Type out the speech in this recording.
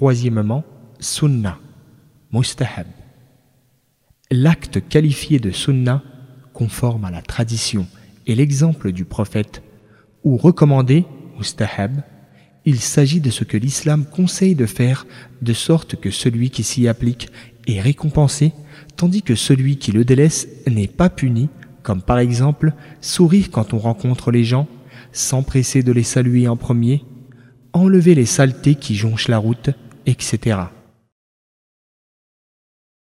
troisièmement, sunnah, mustahab. L'acte qualifié de sunnah, conforme à la tradition et l'exemple du prophète, ou recommandé, mustahab, il s'agit de ce que l'islam conseille de faire de sorte que celui qui s'y applique est récompensé, tandis que celui qui le délaisse n'est pas puni, comme par exemple sourire quand on rencontre les gens, s'empresser de les saluer en premier, enlever les saletés qui jonchent la route, etc.